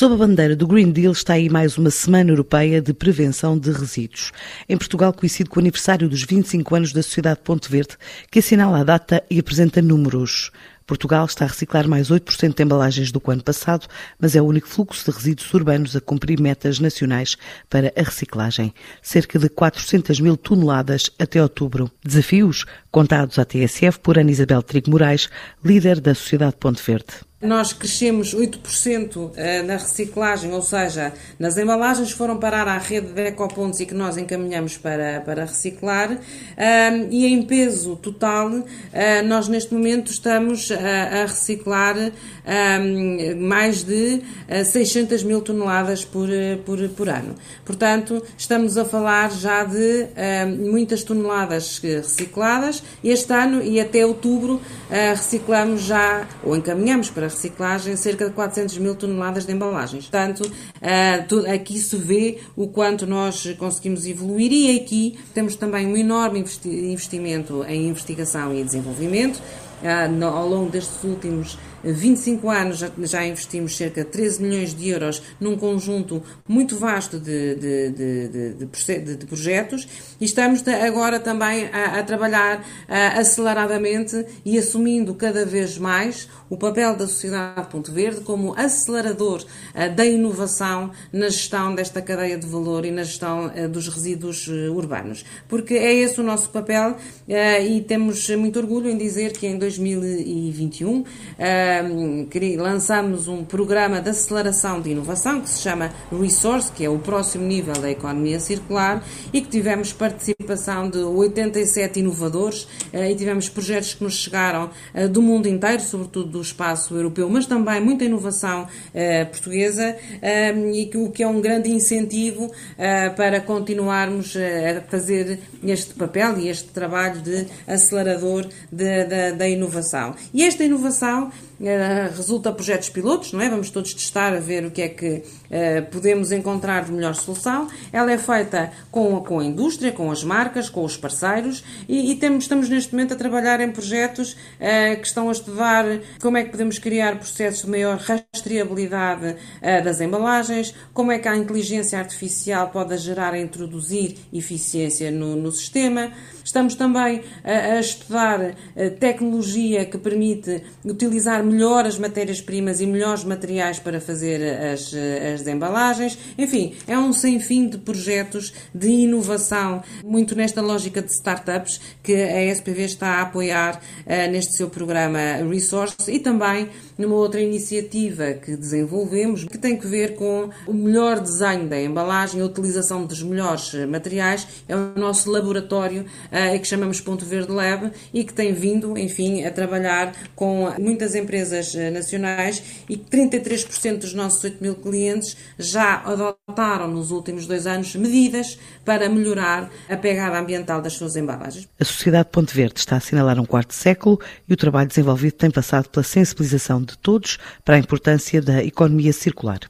Sob a bandeira do Green Deal está aí mais uma Semana Europeia de Prevenção de Resíduos. Em Portugal coincide com o aniversário dos 25 anos da Sociedade Ponte Verde, que assinala a data e apresenta números. Portugal está a reciclar mais 8% de embalagens do que o ano passado, mas é o único fluxo de resíduos urbanos a cumprir metas nacionais para a reciclagem. Cerca de 400 mil toneladas até outubro. Desafios contados à TSF por Ana Isabel Trigo Moraes, líder da Sociedade Ponte Verde. Nós crescemos 8% eh, na reciclagem, ou seja, nas embalagens foram parar à rede de ecopontos e que nós encaminhamos para, para reciclar. E em peso total, eh, nós neste momento estamos a reciclar mais de 600 eh, mil toneladas por, por, por ano. Portanto, estamos a falar já de muitas toneladas recicladas. Este ano e até outubro reciclamos já, ou encaminhamos para reciclagem cerca de 400 mil toneladas de embalagens. Portanto, uh, aqui se vê o quanto nós conseguimos evoluir e aqui temos também um enorme investimento em investigação e desenvolvimento. Uh, ao longo destes últimos 25 anos já, investimos cerca de 13 milhões de euros num conjunto muito vasto de, de, de, de projetos e estamos agora também a, a trabalhar aceleradamente e assumindo cada vez mais o papel da Sociedade Ponto Verde como acelerador da inovação na gestão desta cadeia de valor e na gestão dos resíduos eh, urbanos. Porque é esse o nosso papel e temos muito orgulho em dizer que em 2021 lançamos um programa de aceleração de inovação que se chama Resource, que é o próximo nível da economia circular, e que tivemos participação de 87 inovadores eh, e tivemos projetos que nos chegaram eh, do mundo inteiro, sobretudo do espaço europeu, mas também muita inovação eh, portuguesa, e o que é um grande incentivo para continuarmos a fazer este papel e este trabalho de acelerador da inovação. E esta inovação resulta projetos pilotos, não é? Vamos todos testar a ver o que é que uh, podemos encontrar de melhor solução. Ela é feita com, com a indústria, com as marcas, com os parceiros e, e temos, estamos neste momento a trabalhar em projetos uh, que estão a estudar como é que podemos criar processos de maior rastreabilidade das embalagens, como é que a inteligência artificial pode gerar e introduzir eficiência no, no sistema. Estamos também a, a estudar tecnologia que permite utilizar melhor as matérias-primas e melhores materiais para fazer as, as embalagens. Enfim, é um sem fim de projetos de inovação, muito nesta lógica de startups que a SPV está a apoiar uh, neste seu programa Resource e também numa outra iniciativa que desenvolvemos que tem que ver com o melhor desenho da embalagem, a utilização dos melhores materiais. É o nosso laboratório uh, que chamamos Ponto Verde Lab e que tem vindo, enfim, a trabalhar com muitas empresas empresas eh, nacionais e 33% dos nossos 8 mil clientes já adotaram nos últimos dois anos medidas para melhorar a pegada ambiental das suas embalagens. A Sociedade Ponte Verde está a assinalar um quarto século e o trabalho desenvolvido tem passado pela sensibilização de todos para a importância da economia circular.